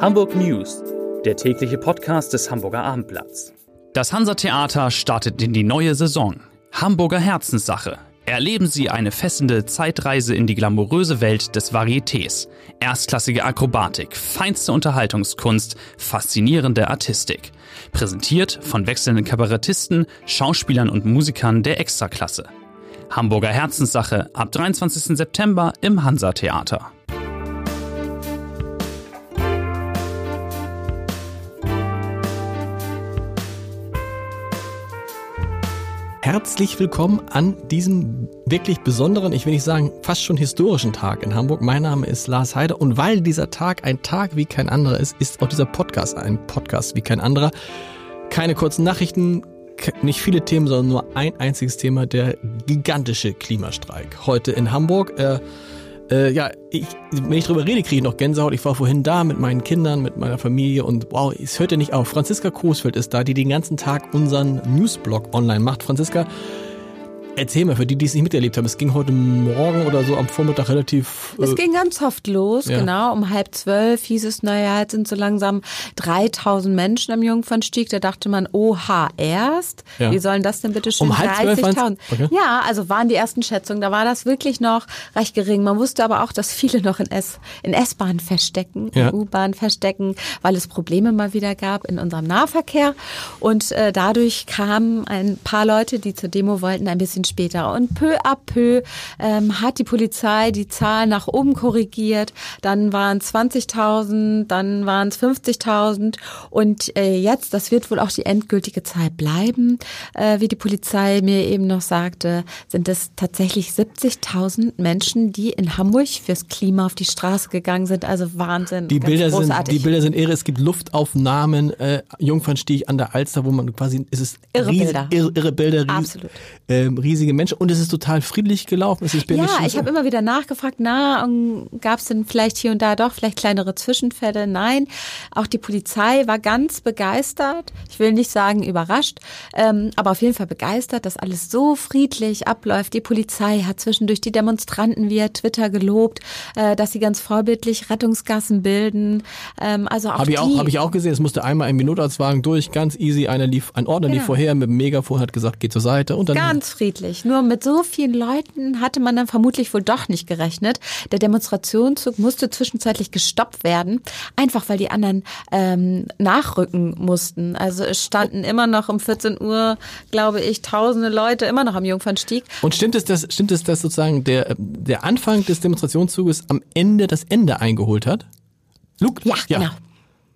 Hamburg News, der tägliche Podcast des Hamburger Abendblatts. Das Hansa-Theater startet in die neue Saison. Hamburger Herzenssache. Erleben Sie eine fesselnde Zeitreise in die glamouröse Welt des Varietés. Erstklassige Akrobatik, feinste Unterhaltungskunst, faszinierende Artistik. Präsentiert von wechselnden Kabarettisten, Schauspielern und Musikern der Extraklasse. Hamburger Herzenssache ab 23. September im Hansa-Theater. Herzlich willkommen an diesem wirklich besonderen, ich will nicht sagen, fast schon historischen Tag in Hamburg. Mein Name ist Lars Heider und weil dieser Tag ein Tag wie kein anderer ist, ist auch dieser Podcast ein Podcast wie kein anderer. Keine kurzen Nachrichten, nicht viele Themen, sondern nur ein einziges Thema, der gigantische Klimastreik. Heute in Hamburg. Äh, äh, ja, ich, wenn ich drüber rede, kriege ich noch Gänsehaut. Ich war vorhin da mit meinen Kindern, mit meiner Familie und wow, es hört ja nicht auf. Franziska Großfeld ist da, die den ganzen Tag unseren Newsblog online macht. Franziska, Erzähl mal, für die, die es nicht miterlebt haben, es ging heute Morgen oder so am Vormittag relativ. Äh es ging ganz soft los, ja. genau. Um halb zwölf hieß es, naja, jetzt sind so langsam 3000 Menschen am Jungfernstieg. Da dachte man, oha, erst? Ja. Wie sollen das denn bitte schön? Um halb 30.000? Okay. Ja, also waren die ersten Schätzungen. Da war das wirklich noch recht gering. Man wusste aber auch, dass viele noch in S, in S-Bahn verstecken, ja. in U-Bahn verstecken, weil es Probleme mal wieder gab in unserem Nahverkehr. Und äh, dadurch kamen ein paar Leute, die zur Demo wollten, ein bisschen später. Und peu à peu ähm, hat die Polizei die Zahl nach oben korrigiert. Dann waren es 20.000, dann waren es 50.000 und äh, jetzt, das wird wohl auch die endgültige Zahl bleiben, äh, wie die Polizei mir eben noch sagte, sind es tatsächlich 70.000 Menschen, die in Hamburg fürs Klima auf die Straße gegangen sind. Also Wahnsinn. Die Bilder sind, die Bilder sind irre. Es gibt Luftaufnahmen, äh, Jungfernstieg an der Alster, wo man quasi, es ist irre riesig, Bilder. Irre, irre Bilder, ries, Absolut. Ähm, riesige Menschen und es ist total friedlich gelaufen. Es ist ja, ich habe immer wieder nachgefragt, na, gab es denn vielleicht hier und da doch vielleicht kleinere Zwischenfälle? Nein, auch die Polizei war ganz begeistert. Ich will nicht sagen überrascht, ähm, aber auf jeden Fall begeistert, dass alles so friedlich abläuft. Die Polizei hat zwischendurch die Demonstranten via Twitter gelobt, äh, dass sie ganz vorbildlich Rettungsgassen bilden. Ähm, also habe ich auch habe ich auch gesehen. Es musste einmal ein Notarztwagen durch, ganz easy. Einer lief, ein Ordner ja. lief vorher mit dem Megafon, hat gesagt, geh zur Seite und dann ganz friedlich. Nur mit so vielen Leuten hatte man dann vermutlich wohl doch nicht gerechnet. Der Demonstrationszug musste zwischenzeitlich gestoppt werden, einfach weil die anderen ähm, nachrücken mussten. Also es standen immer noch um 14 Uhr, glaube ich, tausende Leute immer noch am Jungfernstieg. Und stimmt es, dass, stimmt es, dass sozusagen der, der Anfang des Demonstrationszuges am Ende das Ende eingeholt hat? Luke? Ja, ja. genau.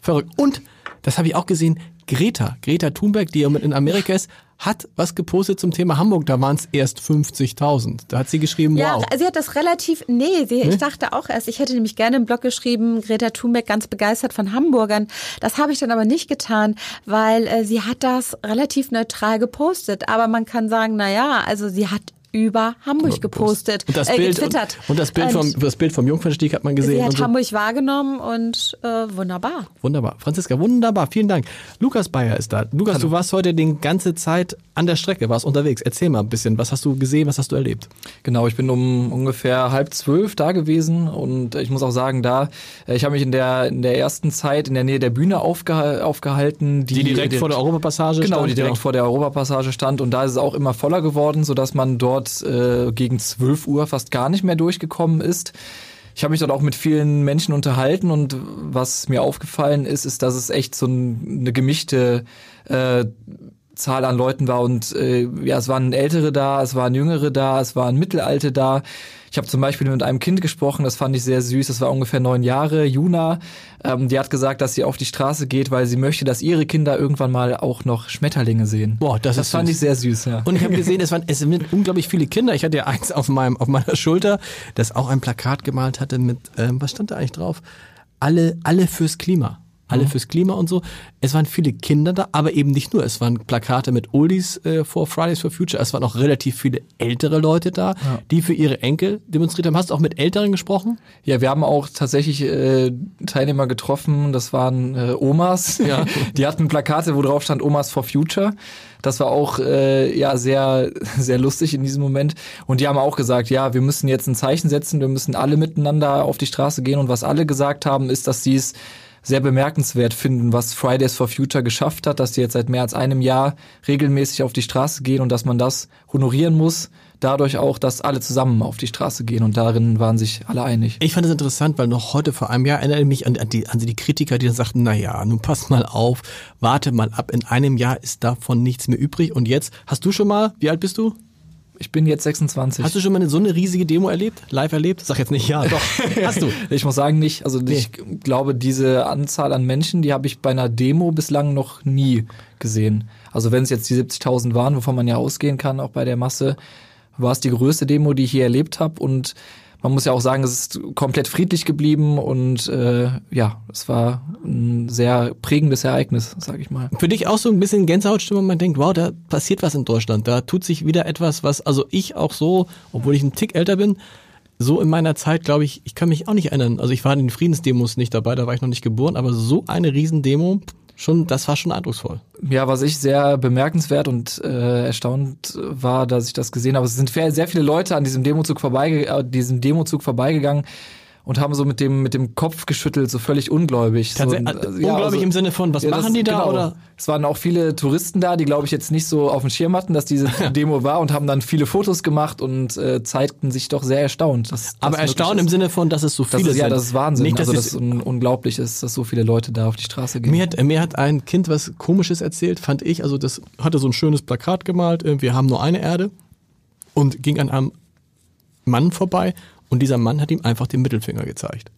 Verrückt. Und, das habe ich auch gesehen, Greta, Greta Thunberg, die in Amerika ist, hat was gepostet zum Thema Hamburg. Da waren es erst 50.000. Da hat sie geschrieben, ja, wow. sie hat das relativ, nee, sie, ich dachte auch erst, ich hätte nämlich gerne im Blog geschrieben, Greta Thunberg ganz begeistert von Hamburgern. Das habe ich dann aber nicht getan, weil äh, sie hat das relativ neutral gepostet. Aber man kann sagen, na ja, also sie hat über Hamburg gepostet, und das äh, Bild, getwittert. Und, und das Bild vom das Bild vom Jungfernstieg hat man gesehen. Sie hat so. Hamburg wahrgenommen und äh, wunderbar. Wunderbar, Franziska, wunderbar, vielen Dank. Lukas Bayer ist da. Lukas, Hallo. du warst heute die ganze Zeit an der Strecke, warst unterwegs. Erzähl mal ein bisschen, was hast du gesehen, was hast du erlebt? Genau, ich bin um ungefähr halb zwölf da gewesen und ich muss auch sagen, da äh, ich habe mich in der in der ersten Zeit in der Nähe der Bühne aufgeha aufgehalten, die, die direkt, direkt vor der Europapassage genau, stand. Genau, die direkt genau. vor der Europapassage stand und da ist es auch immer voller geworden, so dass man dort dort äh, gegen 12 Uhr fast gar nicht mehr durchgekommen ist. Ich habe mich dort auch mit vielen Menschen unterhalten und was mir aufgefallen ist, ist, dass es echt so ein, eine gemischte äh, Zahl an Leuten war und äh, ja, es waren Ältere da, es waren Jüngere da, es waren Mittelalte da. Ich habe zum Beispiel mit einem Kind gesprochen, das fand ich sehr süß, das war ungefähr neun Jahre, Juna. Ähm, die hat gesagt, dass sie auf die Straße geht, weil sie möchte, dass ihre Kinder irgendwann mal auch noch Schmetterlinge sehen. Boah, das, das fand süß. ich sehr süß, ja. Und ich habe gesehen, es waren, es sind unglaublich viele Kinder. Ich hatte ja eins auf meinem auf meiner Schulter, das auch ein Plakat gemalt hatte mit, ähm, was stand da eigentlich drauf? Alle, alle fürs Klima alle mhm. fürs Klima und so. Es waren viele Kinder da, aber eben nicht nur. Es waren Plakate mit Oldies äh, vor Fridays for Future. Es waren auch relativ viele ältere Leute da, ja. die für ihre Enkel demonstriert haben. Hast du auch mit Älteren gesprochen? Ja, wir haben auch tatsächlich äh, Teilnehmer getroffen. Das waren äh, Omas. Ja. die hatten Plakate, wo drauf stand Omas for Future. Das war auch äh, ja sehr sehr lustig in diesem Moment. Und die haben auch gesagt, ja, wir müssen jetzt ein Zeichen setzen. Wir müssen alle miteinander auf die Straße gehen. Und was alle gesagt haben, ist, dass sie es sehr bemerkenswert finden, was Fridays for Future geschafft hat, dass die jetzt seit mehr als einem Jahr regelmäßig auf die Straße gehen und dass man das honorieren muss. Dadurch auch, dass alle zusammen auf die Straße gehen und darin waren sich alle einig. Ich fand es interessant, weil noch heute vor einem Jahr erinnere ich mich an, die, an die Kritiker, die dann sagten, na ja, nun pass mal auf, warte mal ab, in einem Jahr ist davon nichts mehr übrig. Und jetzt, hast du schon mal, wie alt bist du? Ich bin jetzt 26. Hast du schon mal eine, so eine riesige Demo erlebt? Live erlebt? Sag jetzt nicht ja, doch. Hast du? ich muss sagen nicht. Also nee. ich glaube, diese Anzahl an Menschen, die habe ich bei einer Demo bislang noch nie gesehen. Also wenn es jetzt die 70.000 waren, wovon man ja ausgehen kann, auch bei der Masse, war es die größte Demo, die ich je erlebt habe und man muss ja auch sagen, es ist komplett friedlich geblieben und äh, ja, es war ein sehr prägendes Ereignis, sage ich mal. Für dich auch so ein bisschen Gänsehautstimmung, man denkt, wow, da passiert was in Deutschland, da tut sich wieder etwas, was also ich auch so, obwohl ich ein Tick älter bin, so in meiner Zeit, glaube ich, ich kann mich auch nicht erinnern. Also ich war in den Friedensdemos nicht dabei, da war ich noch nicht geboren, aber so eine Riesendemo, schon, das war schon eindrucksvoll. Ja, was ich sehr bemerkenswert und äh, erstaunt war, dass ich das gesehen habe. Es sind sehr viele Leute an diesem Demozug vorbeige äh, diesem Demozug vorbeigegangen, und haben so mit dem mit dem Kopf geschüttelt, so völlig ungläubig. So, äh, ja, ungläubig also, im Sinne von, was ja, machen das, die da? Genau. Oder? Es waren auch viele Touristen da, die glaube ich jetzt nicht so auf dem Schirm hatten, dass diese Demo war und haben dann viele Fotos gemacht und äh, zeigten sich doch sehr erstaunt. Dass, Aber erstaunt im Sinne von, dass es so viele das ist, sind. Ja, das ist Wahnsinn. Nicht, dass also, das un unglaublich ist, dass so viele Leute da auf die Straße gehen. Mir hat, mir hat ein Kind was Komisches erzählt, fand ich. Also das hatte so ein schönes Plakat gemalt, äh, wir haben nur eine Erde und ging an einem Mann vorbei und dieser Mann hat ihm einfach den Mittelfinger gezeigt.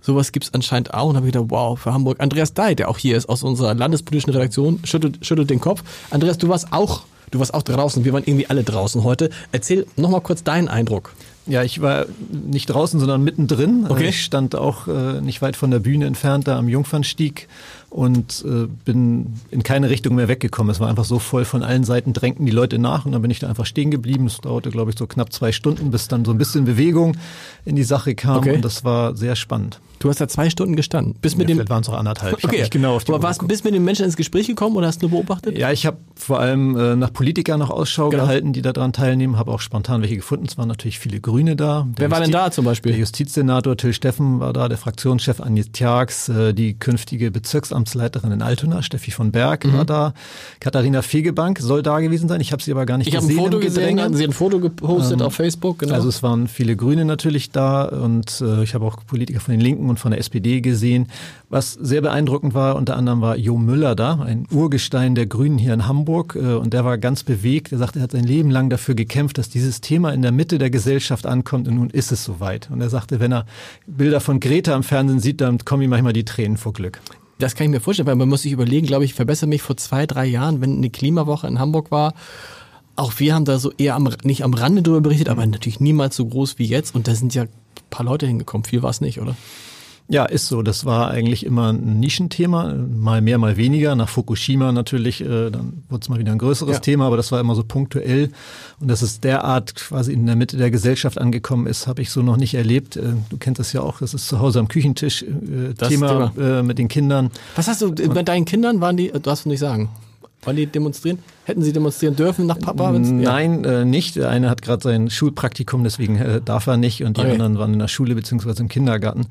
Sowas gibt's anscheinend auch. Und habe ich gedacht, wow, für Hamburg. Andreas Dey, der auch hier ist aus unserer landespolitischen Redaktion, schüttelt, schüttelt den Kopf. Andreas, du warst auch, du warst auch draußen. Wir waren irgendwie alle draußen heute. Erzähl nochmal kurz deinen Eindruck. Ja, ich war nicht draußen, sondern mittendrin. Okay. Ich stand auch äh, nicht weit von der Bühne entfernt, da am Jungfernstieg und äh, bin in keine Richtung mehr weggekommen. Es war einfach so voll, von allen Seiten drängten die Leute nach und dann bin ich da einfach stehen geblieben. Es dauerte, glaube ich, so knapp zwei Stunden, bis dann so ein bisschen Bewegung in die Sache kam okay. und das war sehr spannend. Du hast da zwei Stunden gestanden. Bis mit ja, dem waren es auch anderthalb. Okay, ich genau auf die aber warst du bis mit den Menschen ins Gespräch gekommen oder hast du nur beobachtet? Ja, ich habe vor allem äh, nach Politikern noch Ausschau genau. gehalten, die daran teilnehmen. Habe auch spontan welche gefunden. Es waren natürlich viele Grüne da. Der Wer war denn da zum Beispiel? Der Justizsenator Till Steffen war da, der Fraktionschef Agnes Tjax, äh, die künftige Bezirksamtsleiterin in Altona, Steffi von Berg mhm. war da. Katharina Fegebank soll da gewesen sein. Ich habe sie aber gar nicht ich gesehen. Ich habe ein Foto gesehen, hatten sie ein Foto gepostet ähm, auf Facebook. Genau. Also es waren viele Grüne natürlich da und äh, ich habe auch Politiker von den Linken und von der SPD gesehen. Was sehr beeindruckend war, unter anderem war Jo Müller da, ein Urgestein der Grünen hier in Hamburg. Äh, und der war ganz bewegt. Er sagte, er hat sein Leben lang dafür gekämpft, dass dieses Thema in der Mitte der Gesellschaft ankommt. Und nun ist es soweit. Und er sagte, wenn er Bilder von Greta im Fernsehen sieht, dann kommen ihm manchmal die Tränen vor Glück. Das kann ich mir vorstellen, weil man muss sich überlegen, glaube ich, verbessere mich vor zwei, drei Jahren, wenn eine Klimawoche in Hamburg war. Auch wir haben da so eher am, nicht am Rande drüber berichtet, aber natürlich niemals so groß wie jetzt. Und da sind ja ein paar Leute hingekommen. Viel war es nicht, oder? Ja, ist so. Das war eigentlich immer ein Nischenthema, mal mehr, mal weniger. Nach Fukushima natürlich, äh, dann wurde es mal wieder ein größeres ja. Thema, aber das war immer so punktuell. Und dass es derart quasi in der Mitte der Gesellschaft angekommen ist, habe ich so noch nicht erlebt. Äh, du kennst das ja auch, das ist zu Hause am Küchentisch äh, Thema, Thema. Äh, mit den Kindern. Was hast du mit deinen Kindern? Waren die, darfst du nicht sagen. Wollen die demonstrieren? Hätten sie demonstrieren dürfen nach Papa? Nein, ja. äh, nicht. Der eine hat gerade sein Schulpraktikum, deswegen äh, darf er nicht. Und die okay. anderen waren in der Schule beziehungsweise im Kindergarten.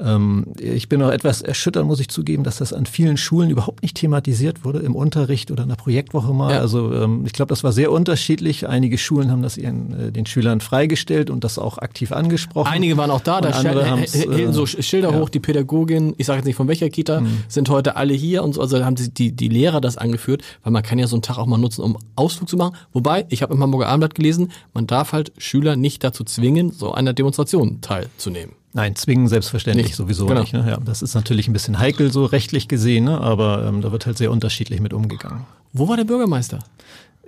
Ähm, ich bin auch etwas erschüttert, muss ich zugeben, dass das an vielen Schulen überhaupt nicht thematisiert wurde, im Unterricht oder in der Projektwoche mal. Ja. Also ähm, ich glaube, das war sehr unterschiedlich. Einige Schulen haben das ihren, äh, den Schülern freigestellt und das auch aktiv angesprochen. Einige waren auch da, da hielten so äh, Schilder ja. hoch, die Pädagogin, ich sage jetzt nicht von welcher Kita, mhm. sind heute alle hier und so, also haben die, die Lehrer das angeführt, weil man kann ja so einen Tag auch mal nutzen, um Ausflug zu machen. Wobei, ich habe im Hamburger Abendblatt gelesen, man darf halt Schüler nicht dazu zwingen, so einer Demonstration teilzunehmen. Nein, zwingen selbstverständlich nicht. sowieso genau. nicht. Ne? Ja, das ist natürlich ein bisschen heikel so rechtlich gesehen, ne? aber ähm, da wird halt sehr unterschiedlich mit umgegangen. Wo war der Bürgermeister?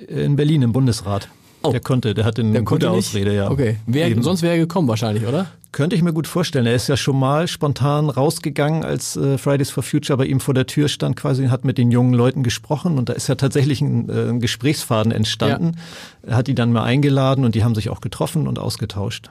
In Berlin im Bundesrat. Oh. Der konnte, der hatte eine der gute Ausrede, ja. Okay. Wer, sonst wäre er gekommen wahrscheinlich, oder? Könnte ich mir gut vorstellen. Er ist ja schon mal spontan rausgegangen, als äh, Fridays for Future bei ihm vor der Tür stand, quasi hat mit den jungen Leuten gesprochen und da ist ja tatsächlich ein, äh, ein Gesprächsfaden entstanden. Ja. Er hat die dann mal eingeladen und die haben sich auch getroffen und ausgetauscht.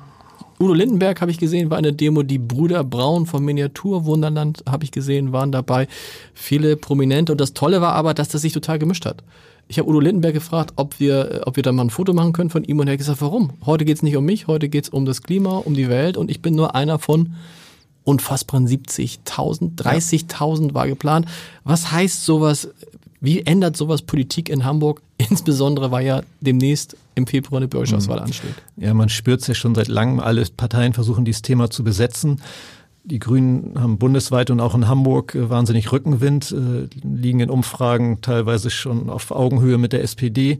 Udo Lindenberg habe ich gesehen, war eine Demo. Die Brüder Braun vom Miniaturwunderland habe ich gesehen, waren dabei. Viele Prominente. Und das Tolle war aber, dass das sich total gemischt hat. Ich habe Udo Lindenberg gefragt, ob wir, ob wir da mal ein Foto machen können von ihm. Und er hat gesagt, warum? Heute geht's nicht um mich, heute geht's um das Klima, um die Welt. Und ich bin nur einer von unfassbaren 70.000, 30.000 war geplant. Was heißt sowas? Wie ändert sowas Politik in Hamburg? Insbesondere weil ja demnächst im Februar eine Bürgerschaftswahl mhm. ansteht. Ja, man spürt es ja schon seit langem. Alle Parteien versuchen dieses Thema zu besetzen. Die Grünen haben bundesweit und auch in Hamburg äh, wahnsinnig Rückenwind, äh, liegen in Umfragen teilweise schon auf Augenhöhe mit der SPD.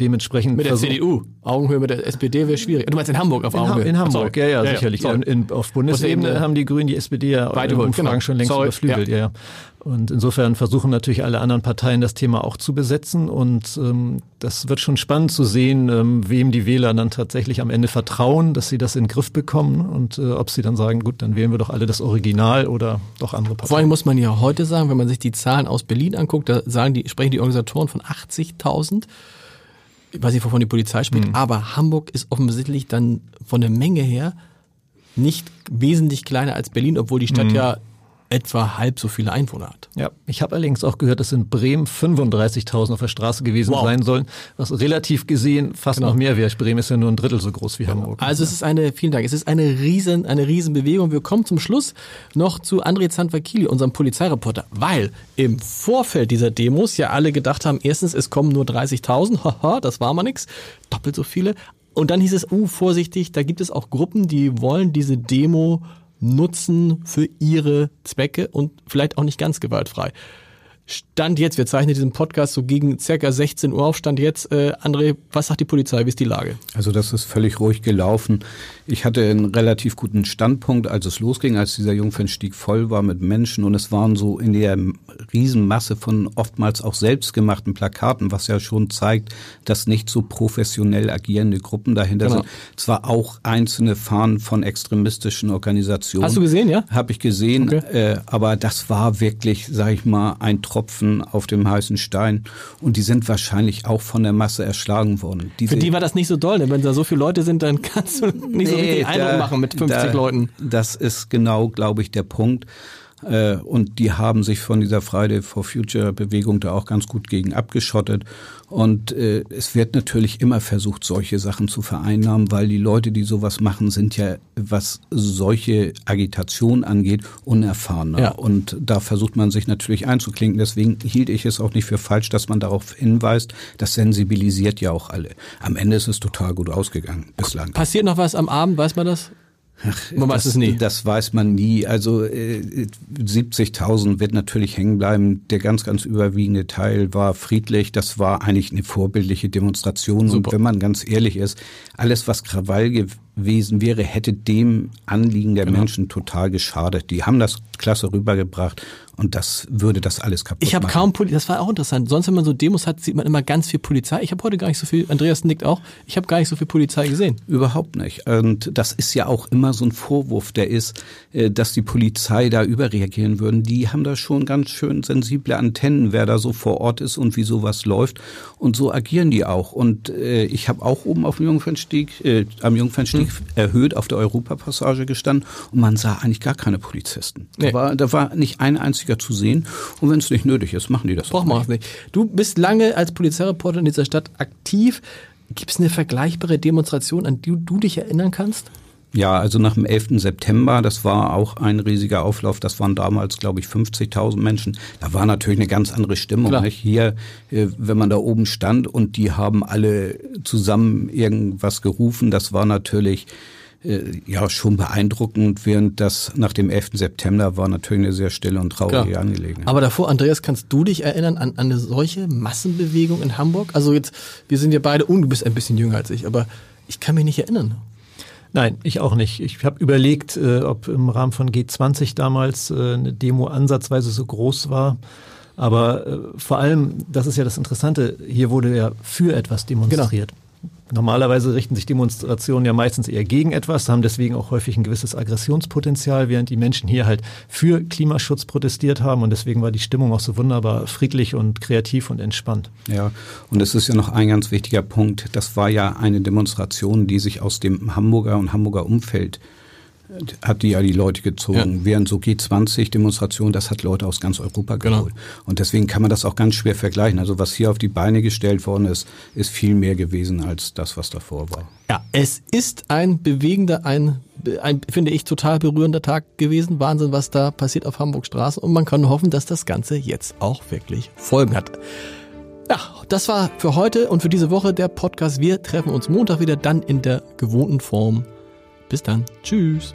Dementsprechend mit der CDU. Augenhöhe mit der SPD wäre schwierig. Du meinst in Hamburg auf Augenhöhe? In, in Hamburg, ja, ja, ja, sicherlich. Ja, in, auf Bundesebene haben die Grünen die SPD ja in Umfragen genau. schon längst Sorry. überflügelt. Ja. ja. Und insofern versuchen natürlich alle anderen Parteien das Thema auch zu besetzen. Und ähm, das wird schon spannend zu sehen, ähm, wem die Wähler dann tatsächlich am Ende vertrauen, dass sie das in den Griff bekommen und äh, ob sie dann sagen, gut, dann wählen wir doch alle das Original oder doch andere Parteien. Vor allem muss man ja heute sagen, wenn man sich die Zahlen aus Berlin anguckt, da sagen die, sprechen die Organisatoren von 80.000 ich weiß nicht, wovon die Polizei spricht, mhm. aber Hamburg ist offensichtlich dann von der Menge her nicht wesentlich kleiner als Berlin, obwohl die Stadt mhm. ja etwa halb so viele Einwohner hat. Ja, ich habe allerdings auch gehört, dass in Bremen 35.000 auf der Straße gewesen wow. sein sollen, was relativ gesehen fast genau. noch mehr wäre. Bremen ist ja nur ein Drittel so groß wie Hamburg. Also es ist eine, vielen Dank, es ist eine riesen, eine riesen Bewegung. Wir kommen zum Schluss noch zu André Zanfakili, unserem Polizeireporter, weil im Vorfeld dieser Demos ja alle gedacht haben, erstens, es kommen nur 30.000, haha, das war mal nix, doppelt so viele. Und dann hieß es, uh, vorsichtig, da gibt es auch Gruppen, die wollen diese Demo nutzen für ihre Zwecke und vielleicht auch nicht ganz gewaltfrei. Stand jetzt, wir zeichnen diesen Podcast so gegen circa 16 Uhr auf, Stand jetzt, äh, André, was sagt die Polizei, wie ist die Lage? Also das ist völlig ruhig gelaufen. Ich hatte einen relativ guten Standpunkt, als es losging, als dieser Jungfernstieg voll war mit Menschen und es waren so in der Riesenmasse von oftmals auch selbstgemachten Plakaten, was ja schon zeigt, dass nicht so professionell agierende Gruppen dahinter genau. sind. Zwar auch einzelne Fahnen von extremistischen Organisationen. Hast du gesehen, ja? Habe ich gesehen, okay. äh, aber das war wirklich, sag ich mal, ein Tropfen auf dem heißen Stein und die sind wahrscheinlich auch von der Masse erschlagen worden. Diese Für die war das nicht so doll, denn wenn da so viele Leute sind, dann kannst du nicht so richtig Eindruck machen mit 50 da, Leuten. Das ist genau, glaube ich, der Punkt. Äh, und die haben sich von dieser Friday for Future Bewegung da auch ganz gut gegen abgeschottet. Und äh, es wird natürlich immer versucht, solche Sachen zu vereinnahmen, weil die Leute, die sowas machen, sind ja, was solche Agitation angeht, unerfahrener. Ja. Und da versucht man sich natürlich einzuklinken. Deswegen hielt ich es auch nicht für falsch, dass man darauf hinweist. Das sensibilisiert ja auch alle. Am Ende ist es total gut ausgegangen bislang. Passiert noch was am Abend, weiß man das? Ach, man weiß das, es nie. Das weiß man nie. Also äh, 70.000 wird natürlich hängen bleiben. Der ganz, ganz überwiegende Teil war friedlich. Das war eigentlich eine vorbildliche Demonstration. Super. Und wenn man ganz ehrlich ist, alles, was Krawall gewesen wäre, hätte dem Anliegen der genau. Menschen total geschadet. Die haben das klasse rübergebracht und das würde das alles kaputt ich hab machen. Ich habe kaum Polizei, das war auch interessant. Sonst, wenn man so Demos hat, sieht man immer ganz viel Polizei. Ich habe heute gar nicht so viel, Andreas nickt auch, ich habe gar nicht so viel Polizei gesehen. Überhaupt nicht. Und das ist ja auch immer so ein Vorwurf, der ist, äh, dass die Polizei da überreagieren würden. Die haben da schon ganz schön sensible Antennen, wer da so vor Ort ist und wie sowas läuft. Und so agieren die auch. Und äh, ich habe auch oben auf dem Jungfernstieg, äh, am Jungfernstieg hm. erhöht auf der Europapassage gestanden und man sah eigentlich gar keine Polizisten. Nee. Da, war, da war nicht ein einziger zu sehen. Und wenn es nicht nötig ist, machen die das Braucht man nicht. Du bist lange als Polizeireporter in dieser Stadt aktiv. Gibt es eine vergleichbare Demonstration, an die du dich erinnern kannst? Ja, also nach dem 11. September, das war auch ein riesiger Auflauf. Das waren damals, glaube ich, 50.000 Menschen. Da war natürlich eine ganz andere Stimmung. Nicht? Hier, äh, wenn man da oben stand und die haben alle zusammen irgendwas gerufen, das war natürlich äh, ja schon beeindruckend, während das nach dem 11. September war natürlich eine sehr stille und traurige Klar. Angelegenheit. Aber davor, Andreas, kannst du dich erinnern an, an eine solche Massenbewegung in Hamburg? Also jetzt, wir sind ja beide, und du bist ein bisschen jünger als ich, aber ich kann mich nicht erinnern. Nein, ich auch nicht. Ich habe überlegt, äh, ob im Rahmen von G20 damals äh, eine Demo ansatzweise so groß war. Aber äh, vor allem, das ist ja das Interessante, hier wurde ja für etwas demonstriert. Genau. Normalerweise richten sich Demonstrationen ja meistens eher gegen etwas, haben deswegen auch häufig ein gewisses Aggressionspotenzial, während die Menschen hier halt für Klimaschutz protestiert haben und deswegen war die Stimmung auch so wunderbar friedlich und kreativ und entspannt. Ja, und es ist ja noch ein ganz wichtiger Punkt. Das war ja eine Demonstration, die sich aus dem Hamburger und Hamburger Umfeld hat die ja die Leute gezogen. Ja. Während so G20-Demonstrationen, das hat Leute aus ganz Europa genau. geholt. Genau. Und deswegen kann man das auch ganz schwer vergleichen. Also was hier auf die Beine gestellt worden ist, ist viel mehr gewesen als das, was davor war. Ja, es ist ein bewegender, ein ein, finde ich, total berührender Tag gewesen. Wahnsinn, was da passiert auf Hamburg Straße. Und man kann hoffen, dass das Ganze jetzt auch wirklich Folgen hat. Ja, das war für heute und für diese Woche der Podcast. Wir treffen uns Montag wieder, dann in der gewohnten Form. Bis dann. Tschüss.